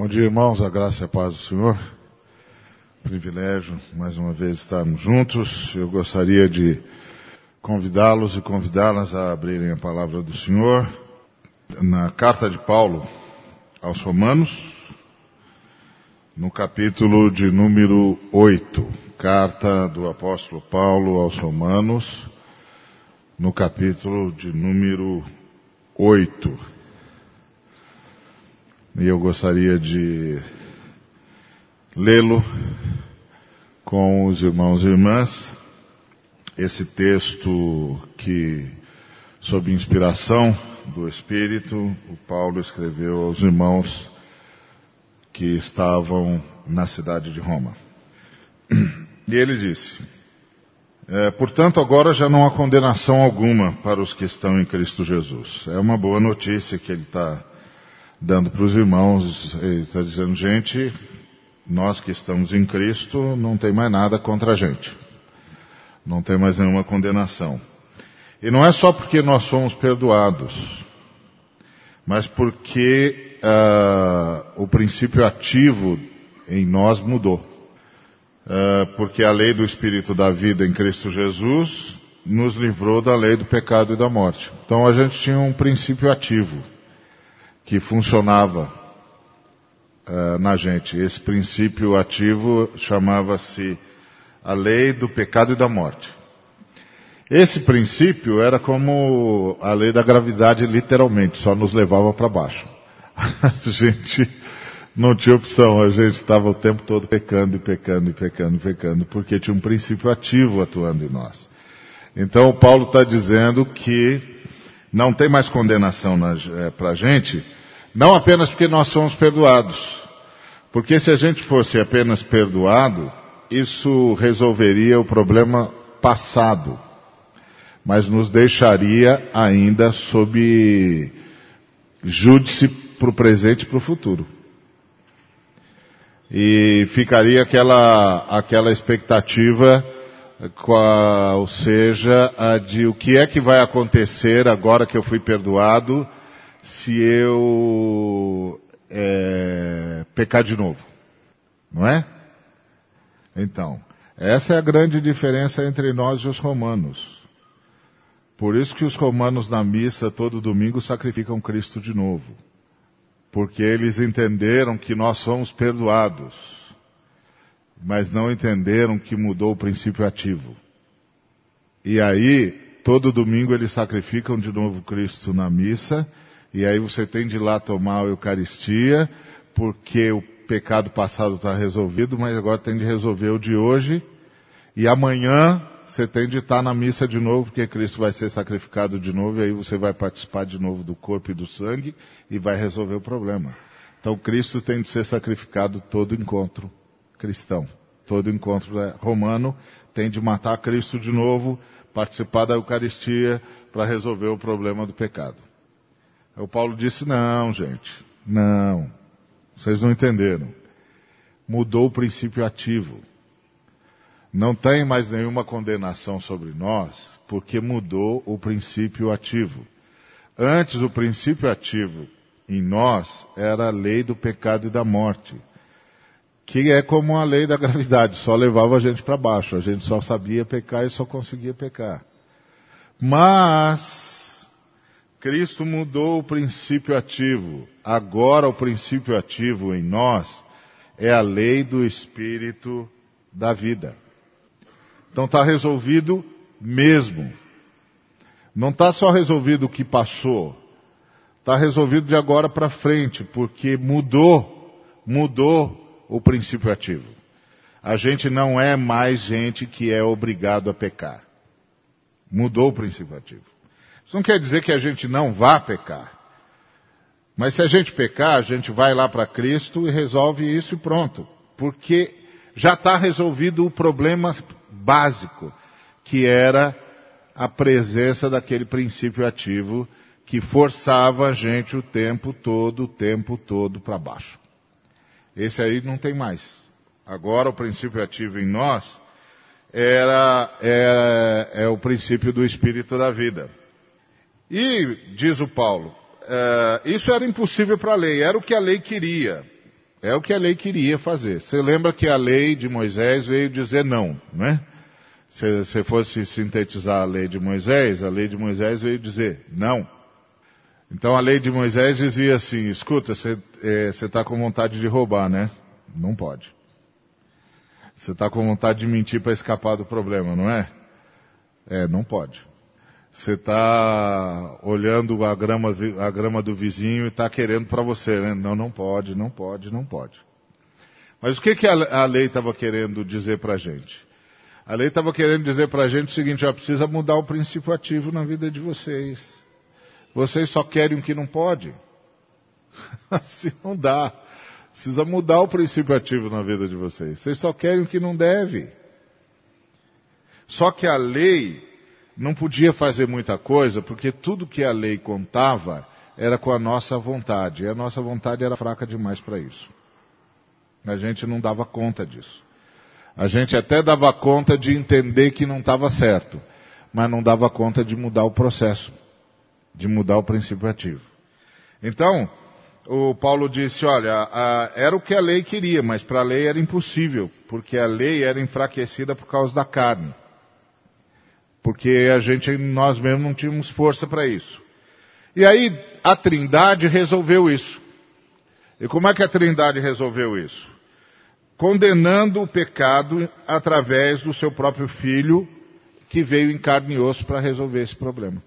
Bom dia, irmãos, a graça e a paz do Senhor. Privilégio, mais uma vez, estarmos juntos. Eu gostaria de convidá-los e convidá-las a abrirem a palavra do Senhor na carta de Paulo aos Romanos, no capítulo de número 8. Carta do apóstolo Paulo aos Romanos, no capítulo de número 8. E eu gostaria de lê-lo com os irmãos e irmãs. Esse texto que, sob inspiração do Espírito, o Paulo escreveu aos irmãos que estavam na cidade de Roma. E ele disse: é, Portanto, agora já não há condenação alguma para os que estão em Cristo Jesus. É uma boa notícia que ele está dando para os irmãos. Ele está dizendo, gente, nós que estamos em Cristo, não tem mais nada contra a gente. Não tem mais nenhuma condenação. E não é só porque nós somos perdoados, mas porque uh, o princípio ativo em nós mudou. Uh, porque a lei do Espírito da vida em Cristo Jesus nos livrou da lei do pecado e da morte. Então a gente tinha um princípio ativo que funcionava uh, na gente. Esse princípio ativo chamava-se a lei do pecado e da morte. Esse princípio era como a lei da gravidade, literalmente, só nos levava para baixo. A gente não tinha opção, a gente estava o tempo todo pecando e pecando e pecando e pecando, porque tinha um princípio ativo atuando em nós. Então Paulo está dizendo que não tem mais condenação é, para a gente, não apenas porque nós somos perdoados, porque se a gente fosse apenas perdoado, isso resolveria o problema passado, mas nos deixaria ainda sob júdice para o presente e para o futuro. E ficaria aquela, aquela expectativa, ou seja, a de o que é que vai acontecer agora que eu fui perdoado se eu é, pecar de novo. Não é? Então, essa é a grande diferença entre nós e os romanos. Por isso que os romanos na missa todo domingo sacrificam Cristo de novo. Porque eles entenderam que nós somos perdoados, mas não entenderam que mudou o princípio ativo. E aí, todo domingo eles sacrificam de novo Cristo na missa, e aí você tem de ir lá tomar a Eucaristia, porque o pecado passado está resolvido, mas agora tem de resolver o de hoje. E amanhã você tem de estar na missa de novo, porque Cristo vai ser sacrificado de novo, e aí você vai participar de novo do corpo e do sangue e vai resolver o problema. Então Cristo tem de ser sacrificado todo encontro cristão. Todo encontro romano tem de matar Cristo de novo, participar da Eucaristia para resolver o problema do pecado. O Paulo disse, não, gente, não. Vocês não entenderam. Mudou o princípio ativo. Não tem mais nenhuma condenação sobre nós, porque mudou o princípio ativo. Antes, o princípio ativo em nós era a lei do pecado e da morte, que é como a lei da gravidade, só levava a gente para baixo, a gente só sabia pecar e só conseguia pecar. Mas Cristo mudou o princípio ativo. Agora o princípio ativo em nós é a lei do Espírito da vida. Então está resolvido mesmo. Não está só resolvido o que passou. Está resolvido de agora para frente, porque mudou, mudou o princípio ativo. A gente não é mais gente que é obrigado a pecar. Mudou o princípio ativo. Isso não quer dizer que a gente não vá pecar. Mas se a gente pecar, a gente vai lá para Cristo e resolve isso e pronto. Porque já está resolvido o problema básico, que era a presença daquele princípio ativo que forçava a gente o tempo todo, o tempo todo para baixo. Esse aí não tem mais. Agora o princípio ativo em nós era, é, é o princípio do espírito da vida. E, diz o Paulo, uh, isso era impossível para a lei, era o que a lei queria. É o que a lei queria fazer. Você lembra que a lei de Moisés veio dizer não, não é? Se você fosse sintetizar a lei de Moisés, a lei de Moisés veio dizer não. Então a lei de Moisés dizia assim: escuta, você está é, com vontade de roubar, né? Não pode. Você está com vontade de mentir para escapar do problema, não é? É, não pode. Você está olhando a grama, a grama do vizinho e está querendo para você, né? Não, não pode, não pode, não pode. Mas o que, que a, a lei estava querendo dizer para a gente? A lei estava querendo dizer para a gente o seguinte, ó, precisa mudar o princípio ativo na vida de vocês. Vocês só querem o que não pode. assim não dá. Precisa mudar o princípio ativo na vida de vocês. Vocês só querem o que não deve. Só que a lei não podia fazer muita coisa, porque tudo que a lei contava era com a nossa vontade. E a nossa vontade era fraca demais para isso. A gente não dava conta disso. A gente até dava conta de entender que não estava certo, mas não dava conta de mudar o processo, de mudar o princípio ativo. Então, o Paulo disse, olha, a, era o que a lei queria, mas para a lei era impossível, porque a lei era enfraquecida por causa da carne. Porque a gente, nós mesmos não tínhamos força para isso. E aí a Trindade resolveu isso. E como é que a Trindade resolveu isso? Condenando o pecado através do seu próprio filho, que veio em carne e osso para resolver esse problema.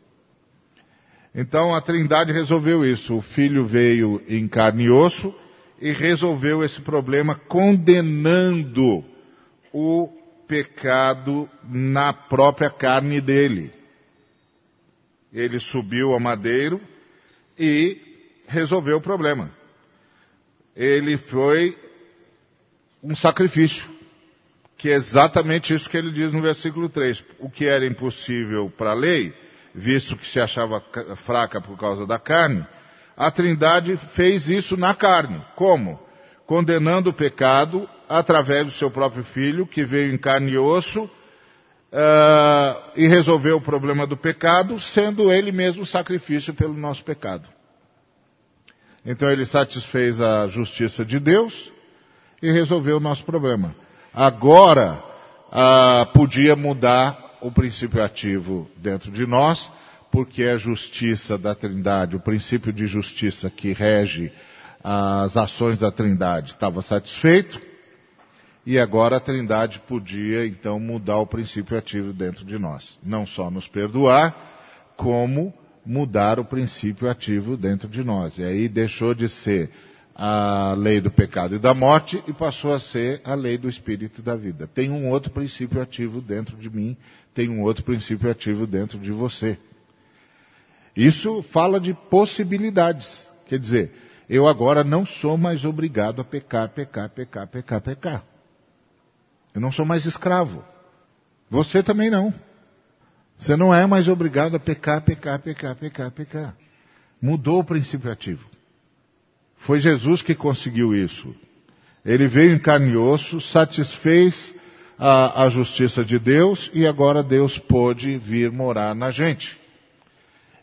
Então a Trindade resolveu isso. O Filho veio em carne e osso e resolveu esse problema condenando o pecado na própria carne dele. Ele subiu ao madeiro e resolveu o problema. Ele foi um sacrifício, que é exatamente isso que ele diz no versículo 3. O que era impossível para a lei, visto que se achava fraca por causa da carne, a Trindade fez isso na carne. Como? Condenando o pecado através do seu próprio filho, que veio em carne e osso, uh, e resolveu o problema do pecado, sendo ele mesmo sacrifício pelo nosso pecado. Então ele satisfez a justiça de Deus e resolveu o nosso problema. Agora, uh, podia mudar o princípio ativo dentro de nós, porque a justiça da Trindade, o princípio de justiça que rege as ações da Trindade estava satisfeito, e agora a Trindade podia então mudar o princípio ativo dentro de nós. Não só nos perdoar, como mudar o princípio ativo dentro de nós. E aí deixou de ser a lei do pecado e da morte e passou a ser a lei do espírito e da vida. Tem um outro princípio ativo dentro de mim, tem um outro princípio ativo dentro de você. Isso fala de possibilidades. Quer dizer, eu agora não sou mais obrigado a pecar, pecar, pecar, pecar, pecar. Eu não sou mais escravo. Você também não. Você não é mais obrigado a pecar, pecar, pecar, pecar, pecar. Mudou o princípio ativo. Foi Jesus que conseguiu isso. Ele veio em carne e osso, satisfez a, a justiça de Deus e agora Deus pôde vir morar na gente.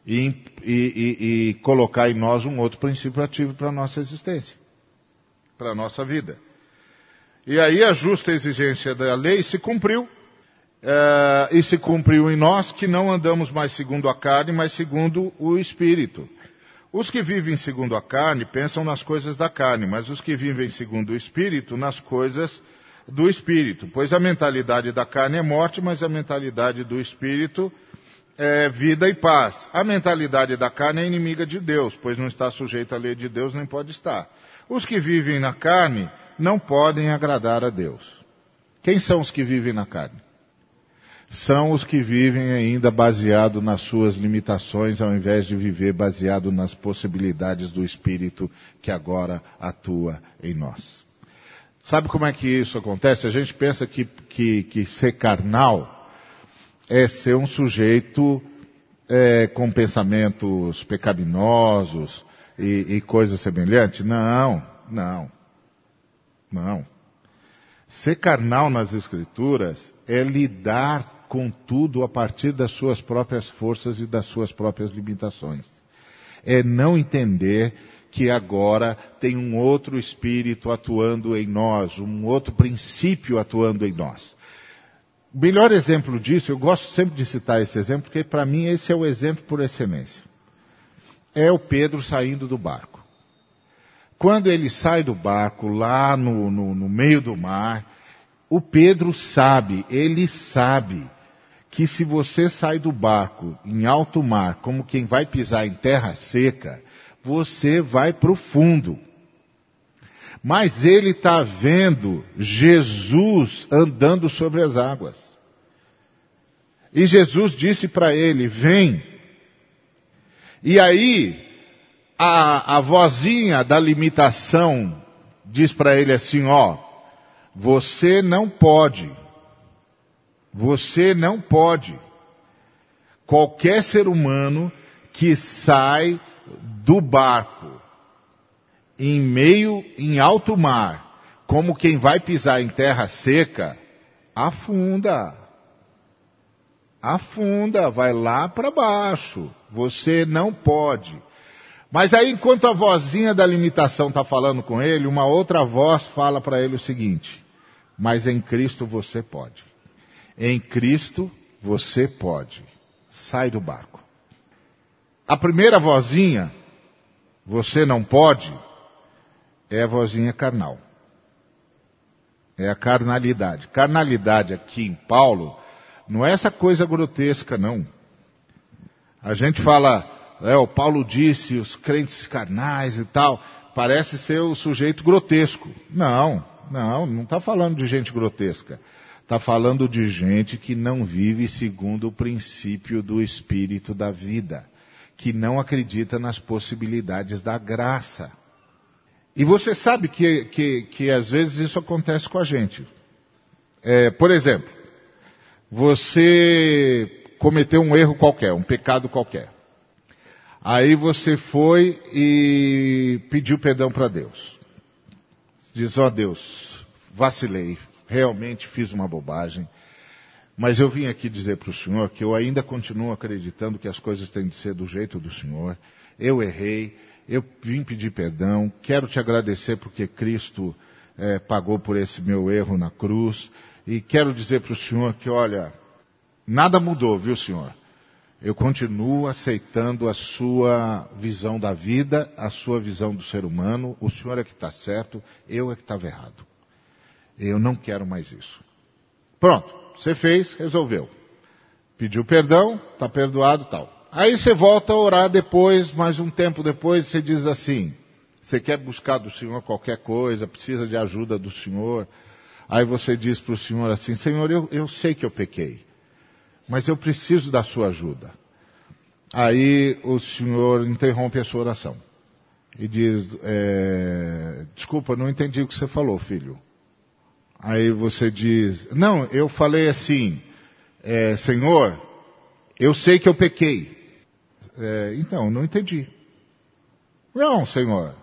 E, e, e, e colocar em nós um outro princípio ativo para a nossa existência, para a nossa vida. E aí a justa exigência da lei se cumpriu, é, e se cumpriu em nós que não andamos mais segundo a carne, mas segundo o Espírito. Os que vivem segundo a carne pensam nas coisas da carne, mas os que vivem segundo o Espírito, nas coisas do Espírito. Pois a mentalidade da carne é morte, mas a mentalidade do Espírito é vida e paz. A mentalidade da carne é inimiga de Deus, pois não está sujeita à lei de Deus, nem pode estar. Os que vivem na carne não podem agradar a Deus. Quem são os que vivem na carne? são os que vivem ainda baseado nas suas limitações, ao invés de viver baseado nas possibilidades do Espírito que agora atua em nós. Sabe como é que isso acontece? A gente pensa que, que, que ser carnal é ser um sujeito é, com pensamentos pecaminosos e, e coisas semelhantes. Não, não, não. Ser carnal nas Escrituras é lidar contudo, a partir das suas próprias forças e das suas próprias limitações. É não entender que agora tem um outro espírito atuando em nós, um outro princípio atuando em nós. O melhor exemplo disso, eu gosto sempre de citar esse exemplo, porque para mim esse é o exemplo por excelência. É o Pedro saindo do barco. Quando ele sai do barco lá no, no, no meio do mar, o Pedro sabe, ele sabe que se você sai do barco em alto mar, como quem vai pisar em terra seca, você vai para o fundo. Mas ele está vendo Jesus andando sobre as águas. E Jesus disse para ele: Vem. E aí, a, a vozinha da limitação diz para ele assim: Ó, você não pode. Você não pode. Qualquer ser humano que sai do barco em meio, em alto mar, como quem vai pisar em terra seca, afunda. Afunda, vai lá para baixo. Você não pode. Mas aí, enquanto a vozinha da limitação está falando com ele, uma outra voz fala para ele o seguinte: Mas em Cristo você pode. Em Cristo você pode. Sai do barco. A primeira vozinha, você não pode, é a vozinha carnal. É a carnalidade. Carnalidade aqui em Paulo não é essa coisa grotesca, não. A gente fala, é, o Paulo disse, os crentes carnais e tal, parece ser o sujeito grotesco. Não, não, não está falando de gente grotesca. Está falando de gente que não vive segundo o princípio do espírito da vida que não acredita nas possibilidades da graça. E você sabe que, que, que às vezes isso acontece com a gente. É, por exemplo, você cometeu um erro qualquer, um pecado qualquer. Aí você foi e pediu perdão para Deus. Diz, ó oh, Deus, vacilei, realmente fiz uma bobagem. Mas eu vim aqui dizer para o senhor que eu ainda continuo acreditando que as coisas têm de ser do jeito do senhor. Eu errei, eu vim pedir perdão, quero te agradecer porque Cristo é, pagou por esse meu erro na cruz. E quero dizer para o senhor que, olha, nada mudou, viu senhor? Eu continuo aceitando a sua visão da vida, a sua visão do ser humano. O senhor é que está certo, eu é que estava errado. Eu não quero mais isso. Pronto. Você fez, resolveu. Pediu perdão, está perdoado tal. Aí você volta a orar depois, mais um tempo depois, você diz assim, você quer buscar do Senhor qualquer coisa, precisa de ajuda do Senhor. Aí você diz para o Senhor assim, Senhor, eu, eu sei que eu pequei, mas eu preciso da sua ajuda. Aí o Senhor interrompe a sua oração e diz, é, desculpa, não entendi o que você falou, filho. Aí você diz, não, eu falei assim, é, Senhor, eu sei que eu pequei. É, então, não entendi. Não, Senhor,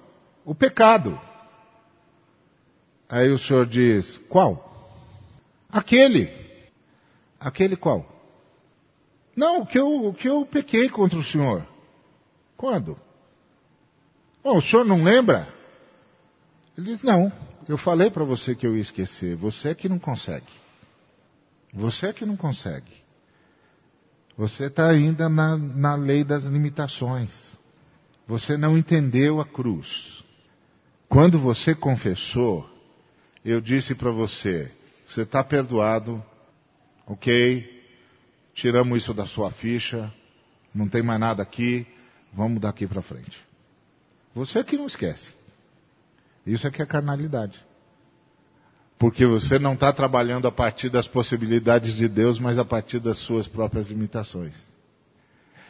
o pecado. Aí o Senhor diz, qual? Aquele. Aquele qual? Não, que eu, que eu pequei contra o Senhor. Quando? Oh, o Senhor não lembra? Ele diz, não. Eu falei para você que eu ia esquecer. Você é que não consegue. Você é que não consegue. Você está ainda na, na lei das limitações. Você não entendeu a cruz. Quando você confessou, eu disse para você: você está perdoado, ok? Tiramos isso da sua ficha, não tem mais nada aqui, vamos daqui para frente. Você é que não esquece. Isso é que é carnalidade. Porque você não está trabalhando a partir das possibilidades de Deus, mas a partir das suas próprias limitações.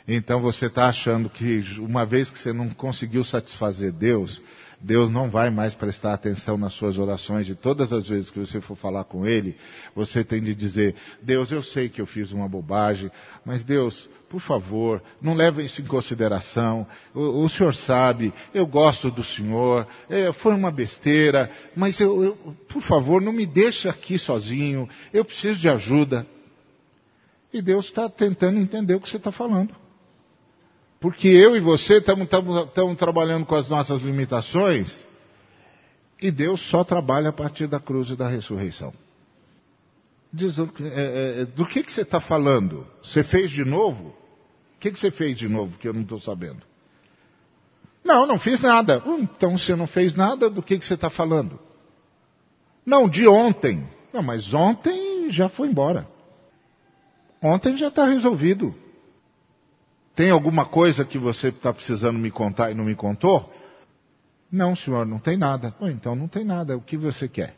Então você está achando que uma vez que você não conseguiu satisfazer Deus, Deus não vai mais prestar atenção nas suas orações. E todas as vezes que você for falar com Ele, você tem de dizer: Deus, eu sei que eu fiz uma bobagem, mas Deus, por favor, não leve isso em consideração. O, o Senhor sabe, eu gosto do Senhor, é, foi uma besteira, mas eu, eu, por favor, não me deixe aqui sozinho, eu preciso de ajuda. E Deus está tentando entender o que você está falando. Porque eu e você estamos trabalhando com as nossas limitações e Deus só trabalha a partir da cruz e da ressurreição. Diz, é, é, é, do que, que você está falando? Você fez de novo? O que, que você fez de novo que eu não estou sabendo? Não, não fiz nada. Hum, então você não fez nada, do que, que você está falando? Não, de ontem. Não, mas ontem já foi embora. Ontem já está resolvido. Tem alguma coisa que você está precisando me contar e não me contou? Não, senhor, não tem nada. Bom, então não tem nada. O que você quer?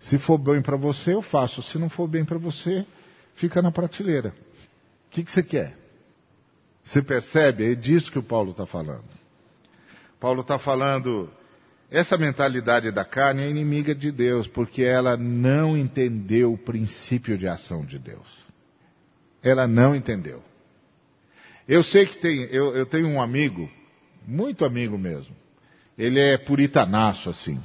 Se for bem para você, eu faço. Se não for bem para você, fica na prateleira. O que, que você quer? Você percebe? É disso que o Paulo está falando. Paulo está falando, essa mentalidade da carne é inimiga de Deus, porque ela não entendeu o princípio de ação de Deus. Ela não entendeu. Eu sei que tem, eu, eu tenho um amigo, muito amigo mesmo. Ele é puritanaço, assim.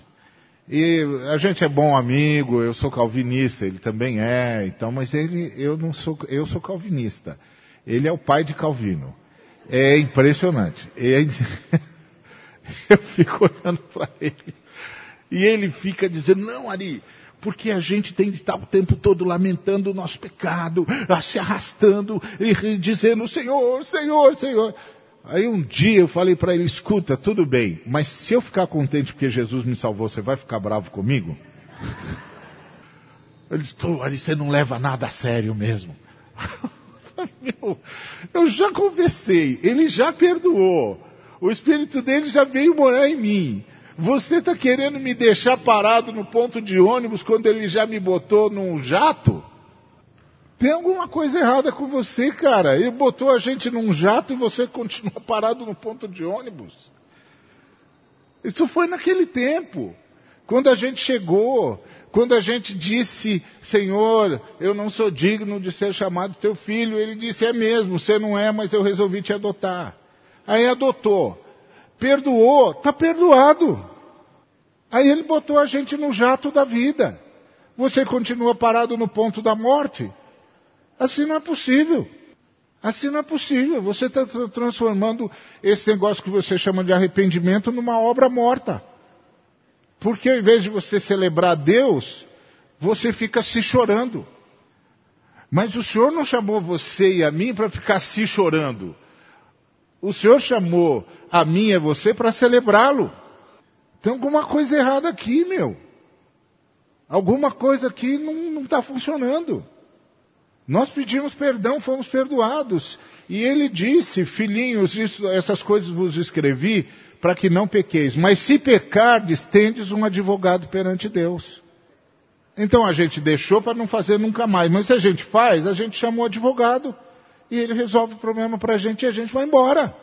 E a gente é bom amigo, eu sou calvinista, ele também é, então, mas ele, eu não sou, eu sou calvinista. Ele é o pai de Calvino. É impressionante. Eu fico olhando para ele. E ele fica dizendo, não, Ari, porque a gente tem de estar o tempo todo lamentando o nosso pecado, se arrastando e dizendo, Senhor, Senhor, Senhor. Aí um dia eu falei para ele, escuta, tudo bem, mas se eu ficar contente porque Jesus me salvou, você vai ficar bravo comigo? Ele disse, Ari, você não leva nada a sério mesmo. Meu, eu já conversei, ele já perdoou, o Espírito dele já veio morar em mim. Você está querendo me deixar parado no ponto de ônibus quando ele já me botou num jato? Tem alguma coisa errada com você, cara. Ele botou a gente num jato e você continua parado no ponto de ônibus. Isso foi naquele tempo. Quando a gente chegou, quando a gente disse, Senhor, eu não sou digno de ser chamado teu filho, ele disse, é mesmo, você não é, mas eu resolvi te adotar. Aí adotou perdoou, está perdoado. Aí ele botou a gente no jato da vida. Você continua parado no ponto da morte. Assim não é possível. Assim não é possível. Você está transformando esse negócio que você chama de arrependimento numa obra morta. Porque ao invés de você celebrar Deus, você fica se chorando. Mas o Senhor não chamou você e a mim para ficar se chorando. O Senhor chamou a mim e você para celebrá-lo. Tem alguma coisa errada aqui, meu. Alguma coisa aqui não está funcionando. Nós pedimos perdão, fomos perdoados. E ele disse, filhinhos, isso, essas coisas vos escrevi para que não pequeis. Mas se pecardes, tendes um advogado perante Deus. Então a gente deixou para não fazer nunca mais. Mas se a gente faz, a gente chamou o advogado e ele resolve o problema para a gente e a gente vai embora.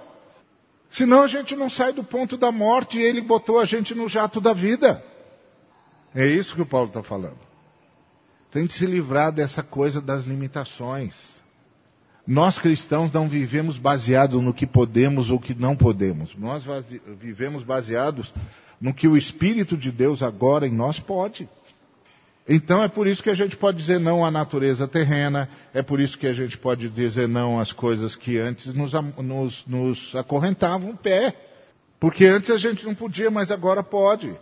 Senão a gente não sai do ponto da morte e ele botou a gente no jato da vida. É isso que o Paulo está falando. Tem que se livrar dessa coisa das limitações. Nós cristãos não vivemos baseado no que podemos ou que não podemos. Nós vivemos baseados no que o Espírito de Deus agora em nós pode. Então é por isso que a gente pode dizer não à natureza terrena, é por isso que a gente pode dizer não às coisas que antes nos, nos, nos acorrentavam o pé. Porque antes a gente não podia, mas agora pode.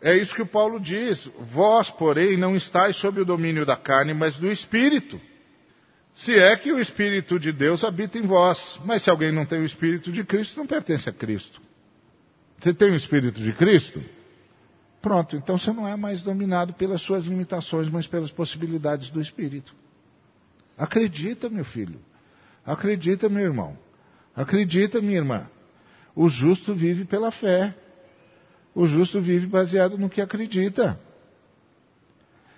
É isso que o Paulo diz. Vós, porém, não estáis sob o domínio da carne, mas do Espírito. Se é que o Espírito de Deus habita em vós. Mas se alguém não tem o Espírito de Cristo, não pertence a Cristo. Você tem o Espírito de Cristo? Pronto, então você não é mais dominado pelas suas limitações, mas pelas possibilidades do Espírito. Acredita, meu filho. Acredita, meu irmão. Acredita, minha irmã. O justo vive pela fé. O justo vive baseado no que acredita.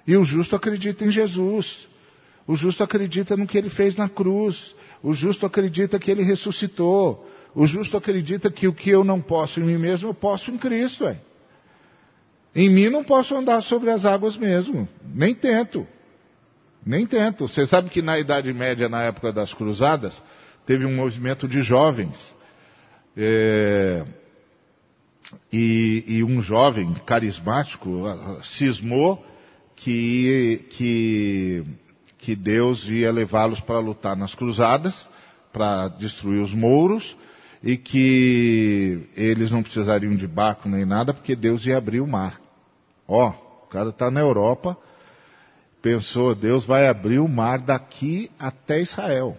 E o justo acredita em Jesus. O justo acredita no que ele fez na cruz. O justo acredita que ele ressuscitou. O justo acredita que o que eu não posso em mim mesmo, eu posso em Cristo. É. Em mim não posso andar sobre as águas mesmo, nem tento. Nem tento. Você sabe que na Idade Média, na época das cruzadas, teve um movimento de jovens. É, e, e, um jovem carismático cismou que, que, que Deus ia levá-los para lutar nas cruzadas, para destruir os mouros e que eles não precisariam de barco nem nada porque Deus ia abrir o mar. Ó, o cara está na Europa, pensou, Deus vai abrir o mar daqui até Israel.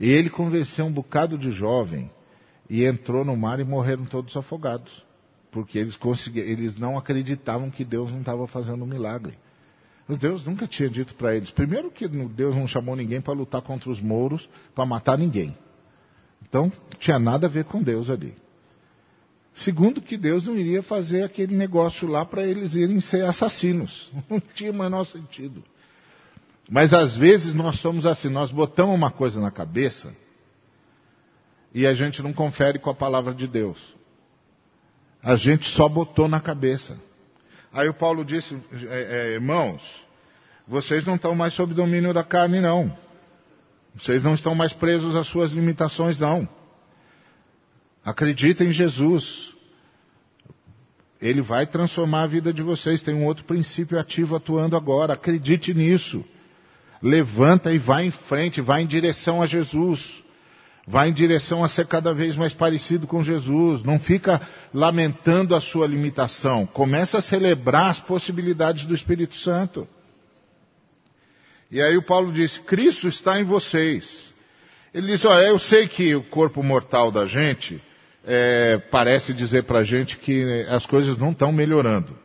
E ele convenceu um bocado de jovem e entrou no mar e morreram todos afogados. Porque eles, eles não acreditavam que Deus não estava fazendo um milagre. Mas Deus nunca tinha dito para eles. Primeiro que Deus não chamou ninguém para lutar contra os mouros, para matar ninguém. Então, tinha nada a ver com Deus ali. Segundo, que Deus não iria fazer aquele negócio lá para eles irem ser assassinos. Não tinha o menor sentido. Mas às vezes nós somos assim, nós botamos uma coisa na cabeça e a gente não confere com a palavra de Deus. A gente só botou na cabeça. Aí o Paulo disse, é, é, irmãos, vocês não estão mais sob domínio da carne, não. Vocês não estão mais presos às suas limitações, não. Acreditem em Jesus. Ele vai transformar a vida de vocês. Tem um outro princípio ativo atuando agora. Acredite nisso. Levanta e vai em frente, vai em direção a Jesus. Vai em direção a ser cada vez mais parecido com Jesus. Não fica lamentando a sua limitação. Começa a celebrar as possibilidades do Espírito Santo. E aí o Paulo diz: Cristo está em vocês. Ele diz: Olha, eu sei que o corpo mortal da gente é, parece dizer para a gente que as coisas não estão melhorando.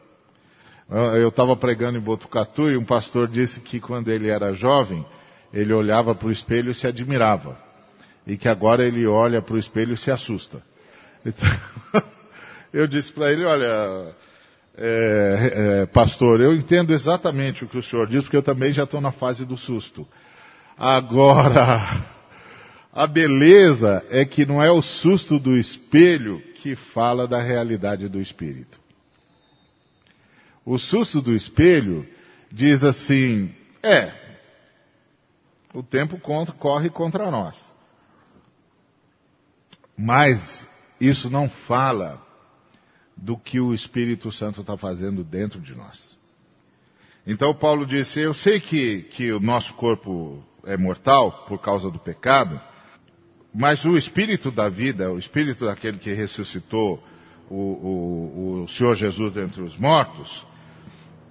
Eu estava pregando em Botucatu e um pastor disse que quando ele era jovem, ele olhava para o espelho e se admirava. E que agora ele olha para o espelho e se assusta. Então, eu disse para ele, olha, é, é, pastor, eu entendo exatamente o que o senhor diz, porque eu também já estou na fase do susto. Agora, a beleza é que não é o susto do espelho que fala da realidade do espírito. O susto do espelho diz assim: é, o tempo corre contra nós. Mas isso não fala do que o Espírito Santo está fazendo dentro de nós. Então Paulo disse: Eu sei que, que o nosso corpo é mortal por causa do pecado, mas o Espírito da vida, o Espírito daquele que ressuscitou o, o, o Senhor Jesus dentre os mortos,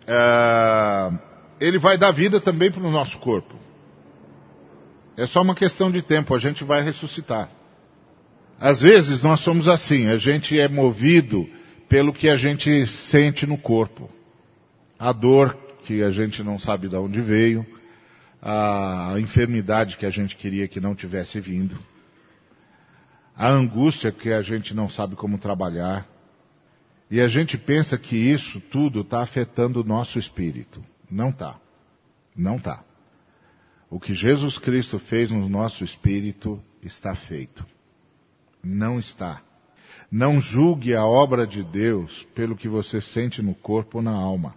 é, ele vai dar vida também para o nosso corpo. É só uma questão de tempo, a gente vai ressuscitar. Às vezes nós somos assim, a gente é movido pelo que a gente sente no corpo. A dor que a gente não sabe de onde veio, a enfermidade que a gente queria que não tivesse vindo, a angústia que a gente não sabe como trabalhar, e a gente pensa que isso tudo está afetando o nosso espírito. Não está. Não está. O que Jesus Cristo fez no nosso espírito está feito. Não está. Não julgue a obra de Deus pelo que você sente no corpo ou na alma.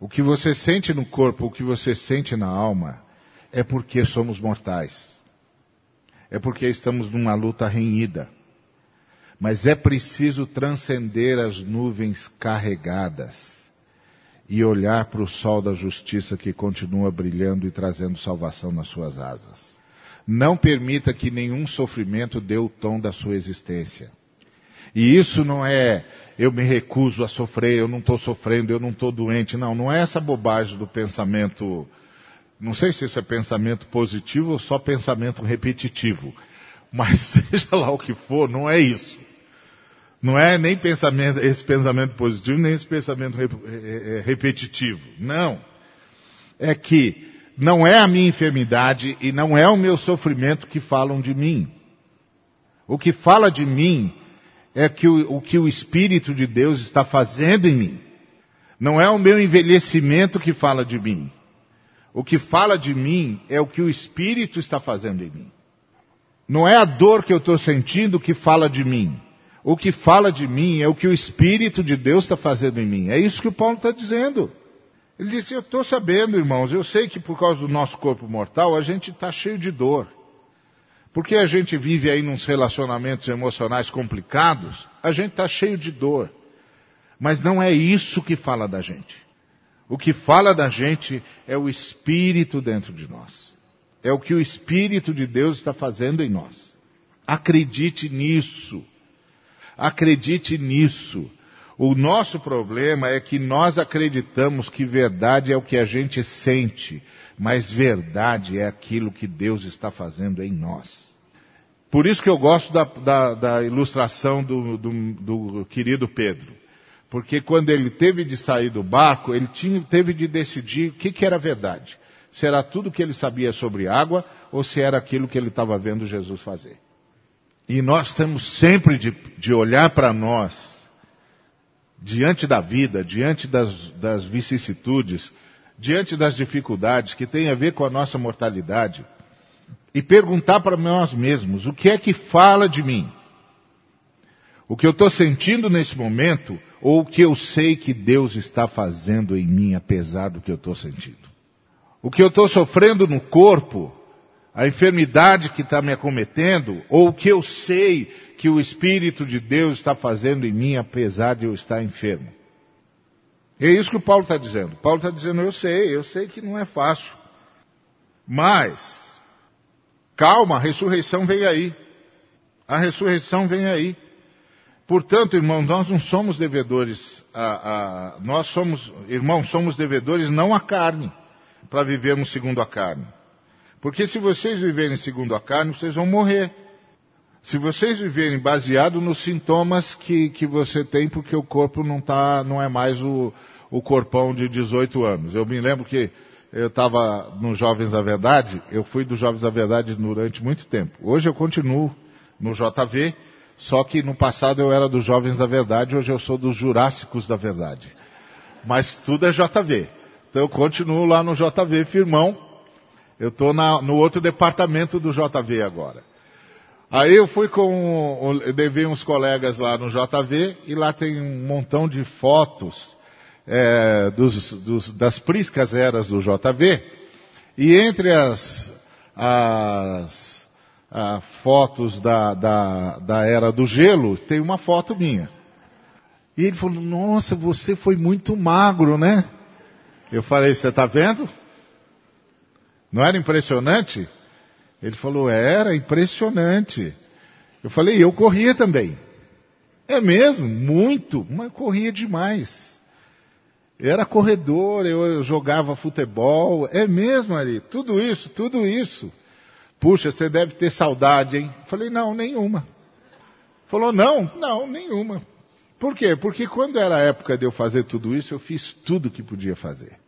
O que você sente no corpo, o que você sente na alma, é porque somos mortais. É porque estamos numa luta renhida. Mas é preciso transcender as nuvens carregadas e olhar para o sol da justiça que continua brilhando e trazendo salvação nas suas asas. Não permita que nenhum sofrimento dê o tom da sua existência. E isso não é eu me recuso a sofrer, eu não estou sofrendo, eu não estou doente. Não, não é essa bobagem do pensamento. Não sei se isso é pensamento positivo ou só pensamento repetitivo. Mas seja lá o que for, não é isso. Não é nem pensamento, esse pensamento positivo, nem esse pensamento repetitivo. Não. É que não é a minha enfermidade e não é o meu sofrimento que falam de mim. O que fala de mim é que o, o que o Espírito de Deus está fazendo em mim. Não é o meu envelhecimento que fala de mim. O que fala de mim é o que o Espírito está fazendo em mim. Não é a dor que eu estou sentindo que fala de mim. O que fala de mim é o que o Espírito de Deus está fazendo em mim. É isso que o Paulo está dizendo. Ele disse: Eu estou sabendo, irmãos, eu sei que por causa do nosso corpo mortal a gente está cheio de dor. Porque a gente vive aí nos relacionamentos emocionais complicados, a gente está cheio de dor. Mas não é isso que fala da gente. O que fala da gente é o Espírito dentro de nós. é o que o Espírito de Deus está fazendo em nós. Acredite nisso. Acredite nisso. O nosso problema é que nós acreditamos que verdade é o que a gente sente, mas verdade é aquilo que Deus está fazendo em nós. Por isso que eu gosto da, da, da ilustração do, do, do, querido Pedro. Porque quando ele teve de sair do barco, ele tinha, teve de decidir o que, que era verdade. Se era tudo que ele sabia sobre água ou se era aquilo que ele estava vendo Jesus fazer. E nós temos sempre de, de olhar para nós, diante da vida, diante das, das vicissitudes, diante das dificuldades que têm a ver com a nossa mortalidade, e perguntar para nós mesmos: o que é que fala de mim? O que eu estou sentindo nesse momento, ou o que eu sei que Deus está fazendo em mim, apesar do que eu estou sentindo? O que eu estou sofrendo no corpo, a enfermidade que está me acometendo, ou o que eu sei que o Espírito de Deus está fazendo em mim, apesar de eu estar enfermo? É isso que o Paulo está dizendo. Paulo está dizendo, eu sei, eu sei que não é fácil. Mas, Calma, a ressurreição vem aí. A ressurreição vem aí. Portanto, irmãos, nós não somos devedores, a, a, nós somos, irmãos, somos devedores não à carne, para vivermos segundo a carne. Porque se vocês viverem segundo a carne, vocês vão morrer. Se vocês viverem baseado nos sintomas que, que você tem, porque o corpo não, tá, não é mais o, o corpão de 18 anos. Eu me lembro que eu estava no Jovens da Verdade, eu fui do Jovens da Verdade durante muito tempo. Hoje eu continuo no JV, só que no passado eu era dos Jovens da Verdade, hoje eu sou dos Jurássicos da Verdade. Mas tudo é JV. Então eu continuo lá no JV firmão. Eu estou no outro departamento do JV agora. Aí eu fui com, eu levei uns colegas lá no JV e lá tem um montão de fotos é, dos, dos, das priscas eras do JV, e entre as, as a, fotos da, da, da era do gelo, tem uma foto minha. E ele falou, nossa, você foi muito magro, né? Eu falei, você está vendo? Não era impressionante? Ele falou, era impressionante. Eu falei, eu corria também. É mesmo? Muito, mas corria demais. Eu era corredor, eu jogava futebol. É mesmo, Ari? Tudo isso, tudo isso. Puxa, você deve ter saudade, hein? Falei, não, nenhuma. Falou, não, não, nenhuma. Por quê? Porque quando era a época de eu fazer tudo isso, eu fiz tudo que podia fazer.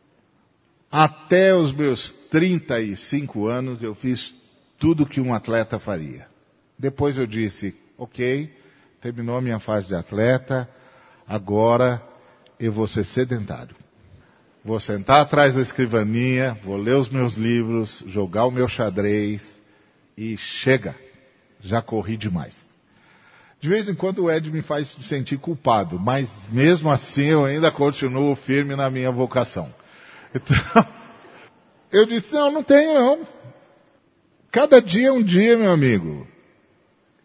Até os meus 35 anos, eu fiz tudo que um atleta faria. Depois eu disse, ok, terminou a minha fase de atleta, agora eu vou ser sedentário. Vou sentar atrás da escrivaninha, vou ler os meus livros, jogar o meu xadrez e chega. Já corri demais. De vez em quando o Ed me faz sentir culpado, mas mesmo assim eu ainda continuo firme na minha vocação. Então, eu disse, não, não tenho não. Cada dia é um dia, meu amigo.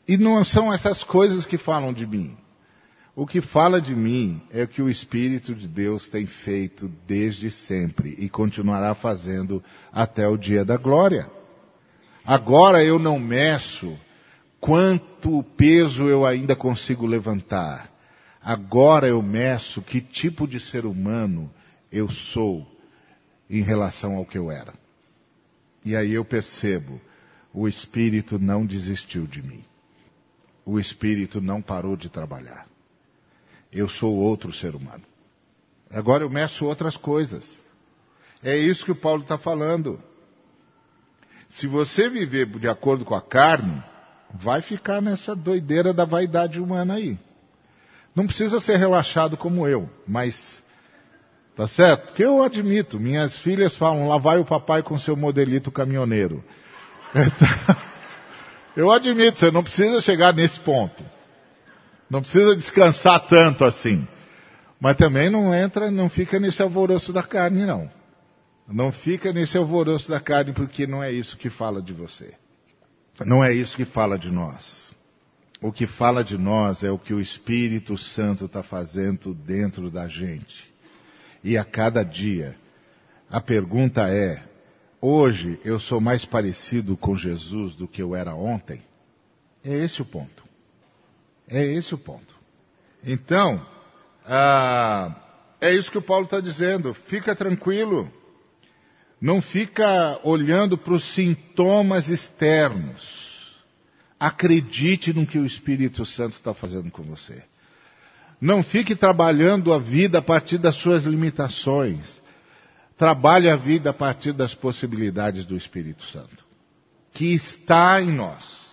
E não são essas coisas que falam de mim. O que fala de mim é o que o Espírito de Deus tem feito desde sempre e continuará fazendo até o dia da glória. Agora eu não meço quanto peso eu ainda consigo levantar. Agora eu meço que tipo de ser humano eu sou em relação ao que eu era. E aí eu percebo, o Espírito não desistiu de mim. O Espírito não parou de trabalhar eu sou outro ser humano. Agora eu meço outras coisas. É isso que o Paulo está falando. Se você viver de acordo com a carne, vai ficar nessa doideira da vaidade humana aí. Não precisa ser relaxado como eu, mas tá certo? Porque eu admito, minhas filhas falam, lá vai o papai com seu modelito caminhoneiro. Eu admito, você não precisa chegar nesse ponto. Não precisa descansar tanto assim. Mas também não entra, não fica nesse alvoroço da carne, não. Não fica nesse alvoroço da carne, porque não é isso que fala de você. Não é isso que fala de nós. O que fala de nós é o que o Espírito Santo está fazendo dentro da gente. E a cada dia, a pergunta é: hoje eu sou mais parecido com Jesus do que eu era ontem? É esse o ponto. É esse o ponto. Então, ah, é isso que o Paulo está dizendo. Fica tranquilo. Não fica olhando para os sintomas externos. Acredite no que o Espírito Santo está fazendo com você. Não fique trabalhando a vida a partir das suas limitações. Trabalhe a vida a partir das possibilidades do Espírito Santo, que está em nós.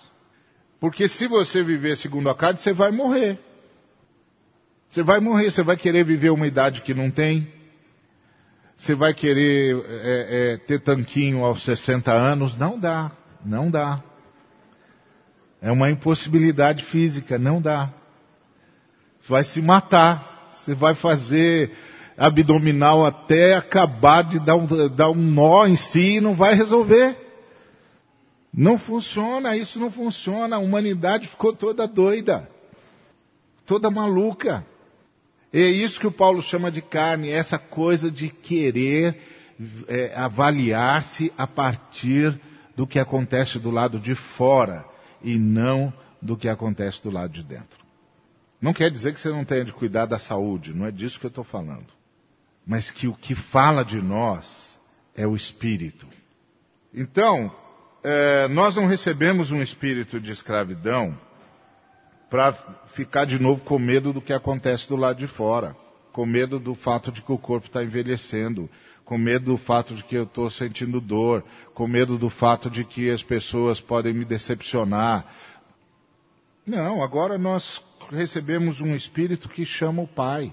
Porque se você viver segundo a carne, você vai morrer. Você vai morrer, você vai querer viver uma idade que não tem. Você vai querer é, é, ter tanquinho aos 60 anos. Não dá, não dá. É uma impossibilidade física, não dá. Vai se matar. Você vai fazer abdominal até acabar de dar um, dar um nó em si e não vai resolver. Não funciona, isso não funciona. A humanidade ficou toda doida, toda maluca. É isso que o Paulo chama de carne, essa coisa de querer é, avaliar-se a partir do que acontece do lado de fora e não do que acontece do lado de dentro. Não quer dizer que você não tenha de cuidar da saúde, não é disso que eu estou falando. Mas que o que fala de nós é o Espírito. Então, é, nós não recebemos um espírito de escravidão para ficar de novo com medo do que acontece do lado de fora, com medo do fato de que o corpo está envelhecendo, com medo do fato de que eu estou sentindo dor, com medo do fato de que as pessoas podem me decepcionar. Não, agora nós recebemos um espírito que chama o Pai,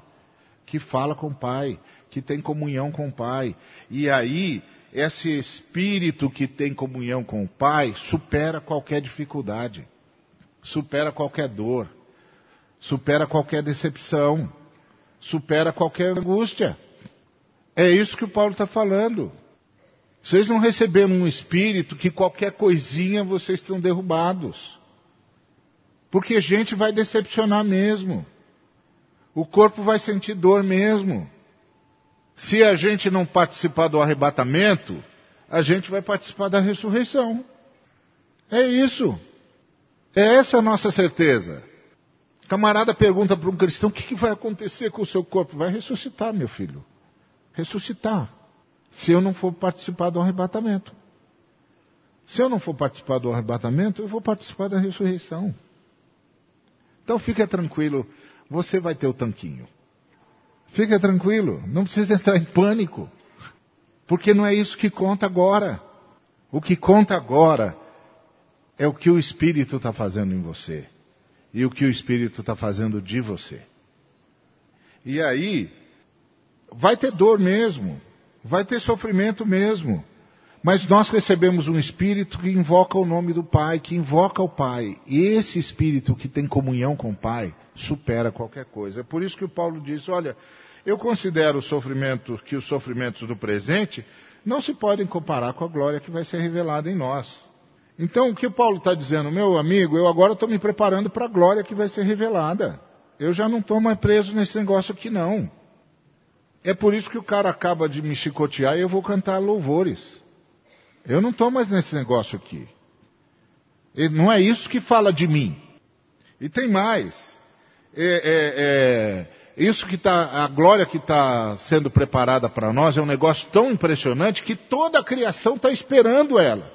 que fala com o Pai, que tem comunhão com o Pai. E aí, esse espírito que tem comunhão com o Pai supera qualquer dificuldade supera qualquer dor, supera qualquer decepção, supera qualquer angústia. É isso que o Paulo está falando. Vocês não receberam um espírito que qualquer coisinha vocês estão derrubados. Porque a gente vai decepcionar mesmo. O corpo vai sentir dor mesmo. Se a gente não participar do arrebatamento, a gente vai participar da ressurreição. É isso. É essa a nossa certeza. Camarada pergunta para um cristão: o que, que vai acontecer com o seu corpo? Vai ressuscitar, meu filho. Ressuscitar. Se eu não for participar do arrebatamento. Se eu não for participar do arrebatamento, eu vou participar da ressurreição. Então fica tranquilo, você vai ter o tanquinho. Fica tranquilo, não precisa entrar em pânico. Porque não é isso que conta agora. O que conta agora é o que o Espírito está fazendo em você e o que o Espírito está fazendo de você. E aí, vai ter dor mesmo, vai ter sofrimento mesmo, mas nós recebemos um Espírito que invoca o nome do Pai, que invoca o Pai, e esse Espírito que tem comunhão com o Pai supera qualquer coisa. É por isso que o Paulo diz: olha, eu considero os sofrimentos, que os sofrimentos do presente não se podem comparar com a glória que vai ser revelada em nós. Então, o que Paulo está dizendo, meu amigo, eu agora estou me preparando para a glória que vai ser revelada. Eu já não estou mais preso nesse negócio aqui, não. É por isso que o cara acaba de me chicotear e eu vou cantar louvores. Eu não estou mais nesse negócio aqui. E não é isso que fala de mim. E tem mais. É, é, é, isso que está, a glória que está sendo preparada para nós é um negócio tão impressionante que toda a criação está esperando ela.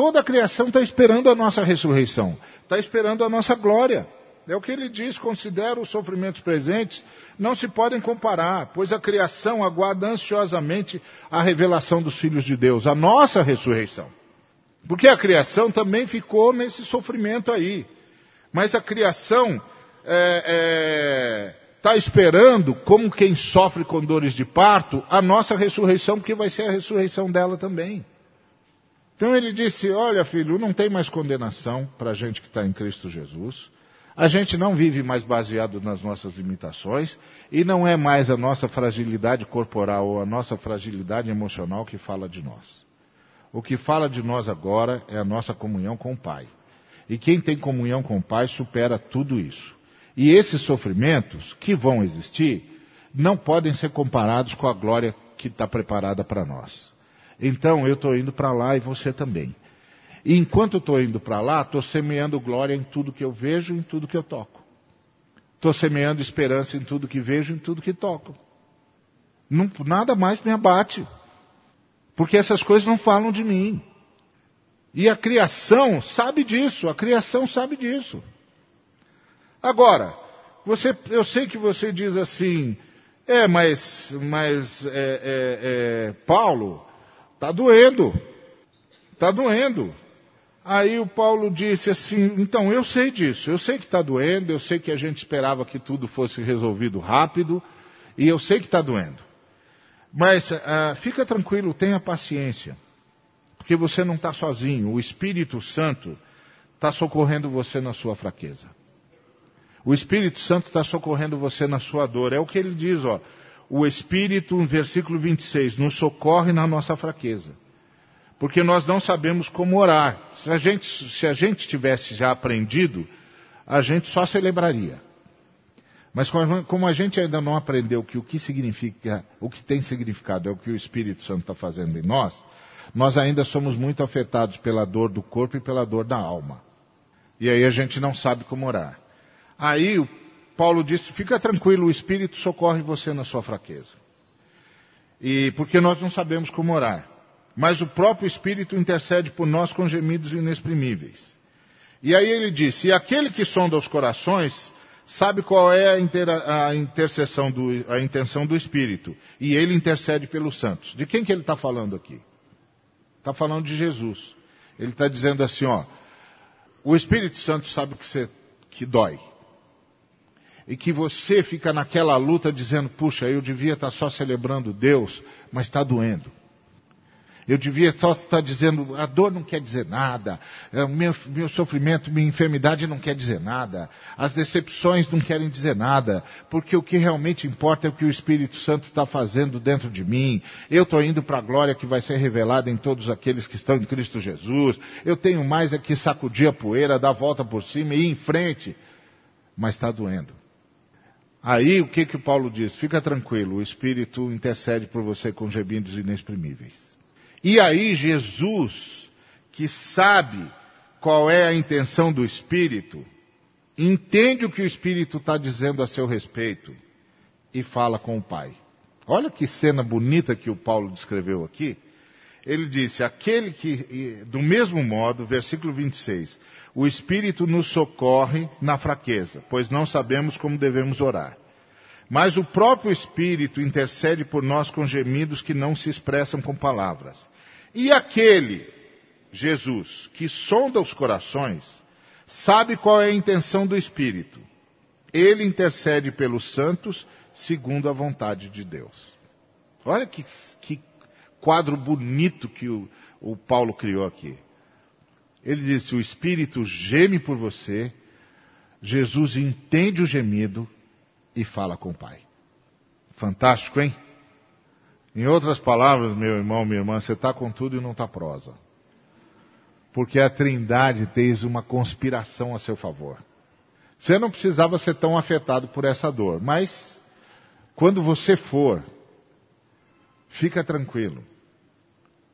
Toda a criação está esperando a nossa ressurreição, está esperando a nossa glória. É o que ele diz: considera os sofrimentos presentes, não se podem comparar, pois a criação aguarda ansiosamente a revelação dos filhos de Deus, a nossa ressurreição. Porque a criação também ficou nesse sofrimento aí. Mas a criação está é, é, tá esperando, como quem sofre com dores de parto, a nossa ressurreição, porque vai ser a ressurreição dela também. Então ele disse: Olha, filho, não tem mais condenação para a gente que está em Cristo Jesus. A gente não vive mais baseado nas nossas limitações e não é mais a nossa fragilidade corporal ou a nossa fragilidade emocional que fala de nós. O que fala de nós agora é a nossa comunhão com o Pai. E quem tem comunhão com o Pai supera tudo isso. E esses sofrimentos que vão existir não podem ser comparados com a glória que está preparada para nós. Então eu estou indo para lá e você também. E enquanto estou indo para lá, estou semeando glória em tudo que eu vejo, em tudo que eu toco. Estou semeando esperança em tudo que vejo, em tudo que toco. Não, nada mais me abate. Porque essas coisas não falam de mim. E a criação sabe disso, a criação sabe disso. Agora, você, eu sei que você diz assim, é, mas, mas é, é, é, Paulo, está doendo, está doendo. Aí o Paulo disse assim: então eu sei disso, eu sei que está doendo, eu sei que a gente esperava que tudo fosse resolvido rápido, e eu sei que está doendo. Mas uh, fica tranquilo, tenha paciência, porque você não está sozinho, o Espírito Santo está socorrendo você na sua fraqueza. O Espírito Santo está socorrendo você na sua dor. É o que ele diz, ó. O Espírito, no versículo 26, nos socorre na nossa fraqueza porque nós não sabemos como orar. Se a gente, se a gente tivesse já aprendido, a gente só celebraria. Mas como a gente ainda não aprendeu que o que significa, o que tem significado é o que o Espírito Santo está fazendo em nós, nós ainda somos muito afetados pela dor do corpo e pela dor da alma. E aí a gente não sabe como orar. Aí o Paulo disse: fica tranquilo, o Espírito socorre você na sua fraqueza. E porque nós não sabemos como orar mas o próprio Espírito intercede por nós com gemidos inexprimíveis. E aí ele disse: E aquele que sonda os corações sabe qual é a, inter, a intercessão do, a intenção do Espírito, e ele intercede pelos santos. De quem que ele está falando aqui? Está falando de Jesus. Ele está dizendo assim, ó, o Espírito Santo sabe que, você, que dói. E que você fica naquela luta dizendo, puxa, eu devia estar tá só celebrando Deus, mas está doendo. Eu devia só estar dizendo, a dor não quer dizer nada, o meu, meu sofrimento, minha enfermidade não quer dizer nada, as decepções não querem dizer nada, porque o que realmente importa é o que o Espírito Santo está fazendo dentro de mim. Eu estou indo para a glória que vai ser revelada em todos aqueles que estão em Cristo Jesus. Eu tenho mais é que sacudir a poeira, dar a volta por cima e ir em frente. Mas está doendo. Aí o que que o Paulo diz? Fica tranquilo, o Espírito intercede por você com gemidos inexprimíveis. E aí Jesus, que sabe qual é a intenção do Espírito, entende o que o Espírito está dizendo a seu respeito e fala com o Pai. Olha que cena bonita que o Paulo descreveu aqui. Ele disse: aquele que, do mesmo modo, versículo 26, o Espírito nos socorre na fraqueza, pois não sabemos como devemos orar. Mas o próprio Espírito intercede por nós com gemidos que não se expressam com palavras. E aquele, Jesus, que sonda os corações, sabe qual é a intenção do Espírito. Ele intercede pelos santos segundo a vontade de Deus. Olha que, que quadro bonito que o, o Paulo criou aqui. Ele disse: o Espírito geme por você, Jesus entende o gemido e fala com o Pai. Fantástico, hein? Em outras palavras, meu irmão, minha irmã, você está com tudo e não está prosa. Porque a Trindade tem uma conspiração a seu favor. Você não precisava ser tão afetado por essa dor, mas quando você for, fica tranquilo.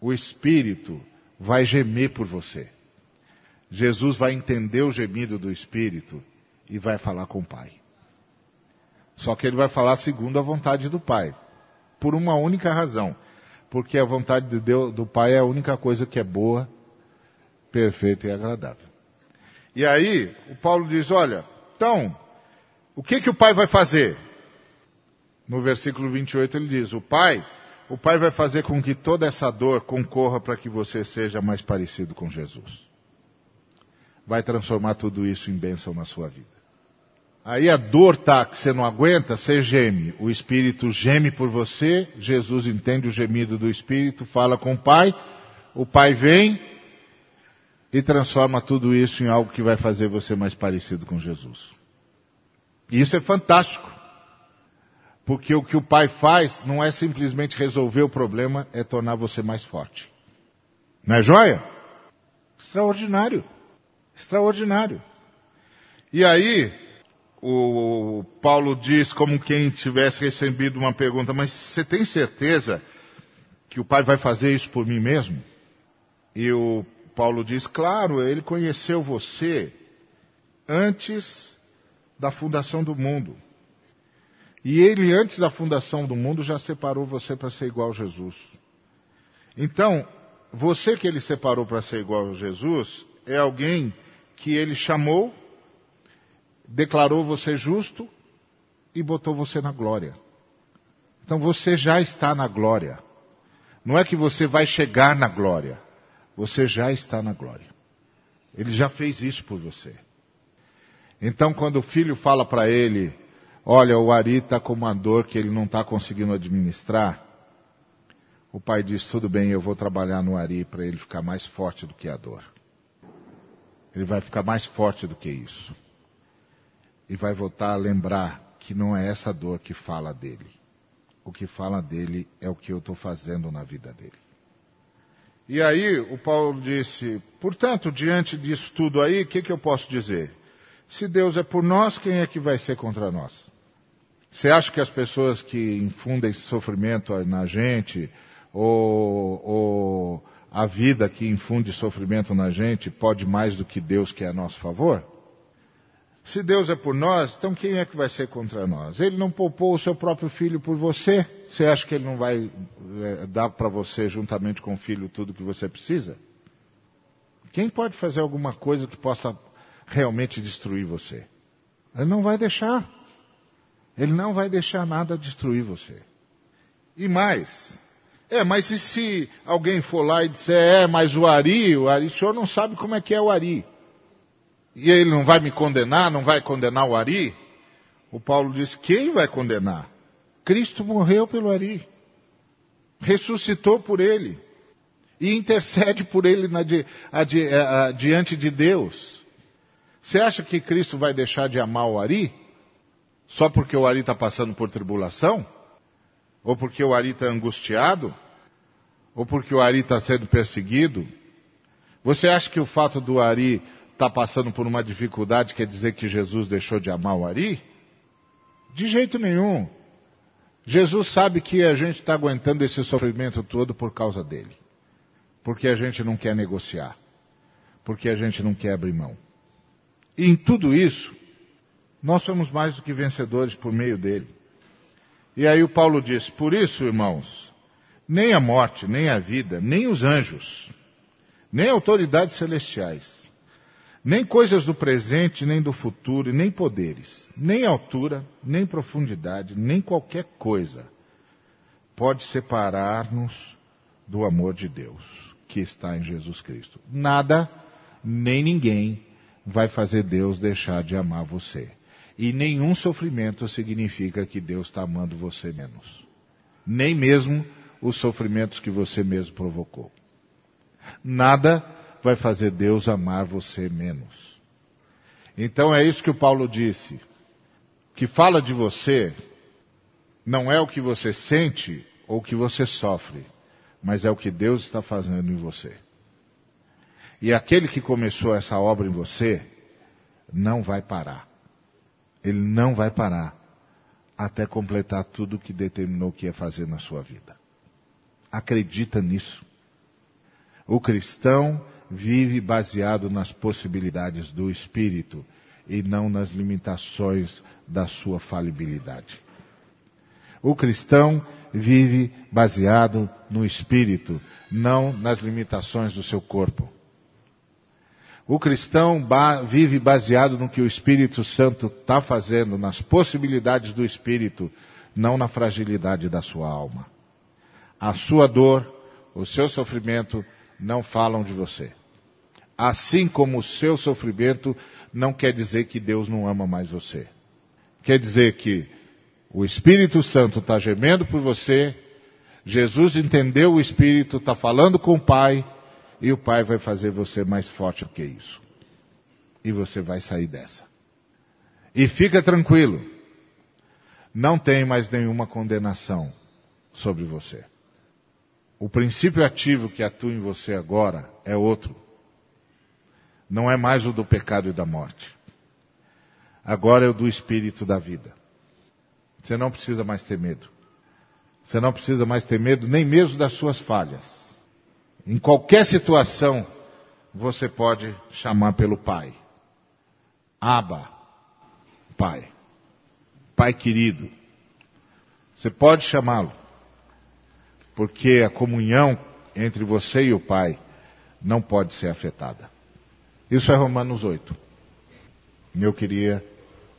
O Espírito vai gemer por você. Jesus vai entender o gemido do Espírito e vai falar com o Pai. Só que ele vai falar segundo a vontade do Pai por uma única razão. Porque a vontade de Deus, do Pai é a única coisa que é boa, perfeita e agradável. E aí, o Paulo diz: olha, então, o que, que o Pai vai fazer? No versículo 28 ele diz: o Pai, o Pai vai fazer com que toda essa dor concorra para que você seja mais parecido com Jesus. Vai transformar tudo isso em bênção na sua vida. Aí a dor tá que você não aguenta, você geme. O Espírito geme por você, Jesus entende o gemido do Espírito, fala com o Pai, o Pai vem e transforma tudo isso em algo que vai fazer você mais parecido com Jesus. E isso é fantástico. Porque o que o Pai faz não é simplesmente resolver o problema, é tornar você mais forte. Não é joia? Extraordinário. Extraordinário. E aí, o Paulo diz como quem tivesse recebido uma pergunta, mas você tem certeza que o Pai vai fazer isso por mim mesmo? E o Paulo diz: Claro, ele conheceu você antes da fundação do mundo. E ele, antes da fundação do mundo, já separou você para ser igual a Jesus. Então, você que ele separou para ser igual a Jesus é alguém que ele chamou, declarou você justo e botou você na glória. Então você já está na glória. Não é que você vai chegar na glória. Você já está na glória. Ele já fez isso por você. Então quando o filho fala para ele, olha, o Ari está com uma dor que ele não está conseguindo administrar, o pai diz, tudo bem, eu vou trabalhar no Ari para ele ficar mais forte do que a dor. Ele vai ficar mais forte do que isso. E vai voltar a lembrar que não é essa dor que fala dele o que fala dele é o que eu estou fazendo na vida dele. E aí o Paulo disse, portanto, diante disso tudo aí, o que, que eu posso dizer? Se Deus é por nós, quem é que vai ser contra nós? Você acha que as pessoas que infundem sofrimento na gente, ou, ou a vida que infunde sofrimento na gente, pode mais do que Deus que é a nosso favor? Se Deus é por nós, então quem é que vai ser contra nós? Ele não poupou o seu próprio filho por você? Você acha que ele não vai é, dar para você, juntamente com o filho, tudo que você precisa? Quem pode fazer alguma coisa que possa realmente destruir você? Ele não vai deixar. Ele não vai deixar nada destruir você. E mais, é, mas e se alguém for lá e disser, é, mas o Ari, o Ari, o senhor não sabe como é que é o Ari e ele não vai me condenar, não vai condenar o Ari? O Paulo diz: quem vai condenar? Cristo morreu pelo Ari, ressuscitou por ele e intercede por ele na, adi, a, diante de Deus. Você acha que Cristo vai deixar de amar o Ari? Só porque o Ari está passando por tribulação? Ou porque o Ari está angustiado? Ou porque o Ari está sendo perseguido? Você acha que o fato do Ari está passando por uma dificuldade quer dizer que Jesus deixou de amar o Ari? De jeito nenhum. Jesus sabe que a gente está aguentando esse sofrimento todo por causa dele. Porque a gente não quer negociar. Porque a gente não quer abrir mão. E em tudo isso, nós somos mais do que vencedores por meio dele. E aí o Paulo diz: Por isso, irmãos, nem a morte, nem a vida, nem os anjos, nem autoridades celestiais, nem coisas do presente, nem do futuro, nem poderes, nem altura, nem profundidade, nem qualquer coisa pode separar-nos do amor de Deus que está em Jesus Cristo. Nada, nem ninguém vai fazer Deus deixar de amar você. E nenhum sofrimento significa que Deus está amando você menos. Nem mesmo os sofrimentos que você mesmo provocou. Nada vai fazer Deus amar você menos. Então é isso que o Paulo disse. Que fala de você não é o que você sente ou o que você sofre, mas é o que Deus está fazendo em você. E aquele que começou essa obra em você não vai parar. Ele não vai parar até completar tudo o que determinou que ia fazer na sua vida. Acredita nisso. O cristão vive baseado nas possibilidades do Espírito e não nas limitações da sua falibilidade. O cristão vive baseado no Espírito, não nas limitações do seu corpo. O cristão ba vive baseado no que o Espírito Santo está fazendo, nas possibilidades do Espírito, não na fragilidade da sua alma. A sua dor, o seu sofrimento não falam de você. Assim como o seu sofrimento não quer dizer que Deus não ama mais você. Quer dizer que o Espírito Santo está gemendo por você, Jesus entendeu o Espírito, está falando com o Pai, e o Pai vai fazer você mais forte do que isso. E você vai sair dessa. E fica tranquilo, não tem mais nenhuma condenação sobre você. O princípio ativo que atua em você agora é outro. Não é mais o do pecado e da morte. Agora é o do espírito da vida. Você não precisa mais ter medo. Você não precisa mais ter medo nem mesmo das suas falhas. Em qualquer situação, você pode chamar pelo Pai. Aba, Pai. Pai querido. Você pode chamá-lo. Porque a comunhão entre você e o Pai não pode ser afetada. Isso é Romanos 8. E eu queria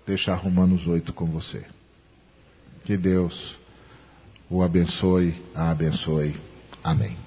deixar Romanos 8 com você. Que Deus o abençoe, a abençoe. Amém.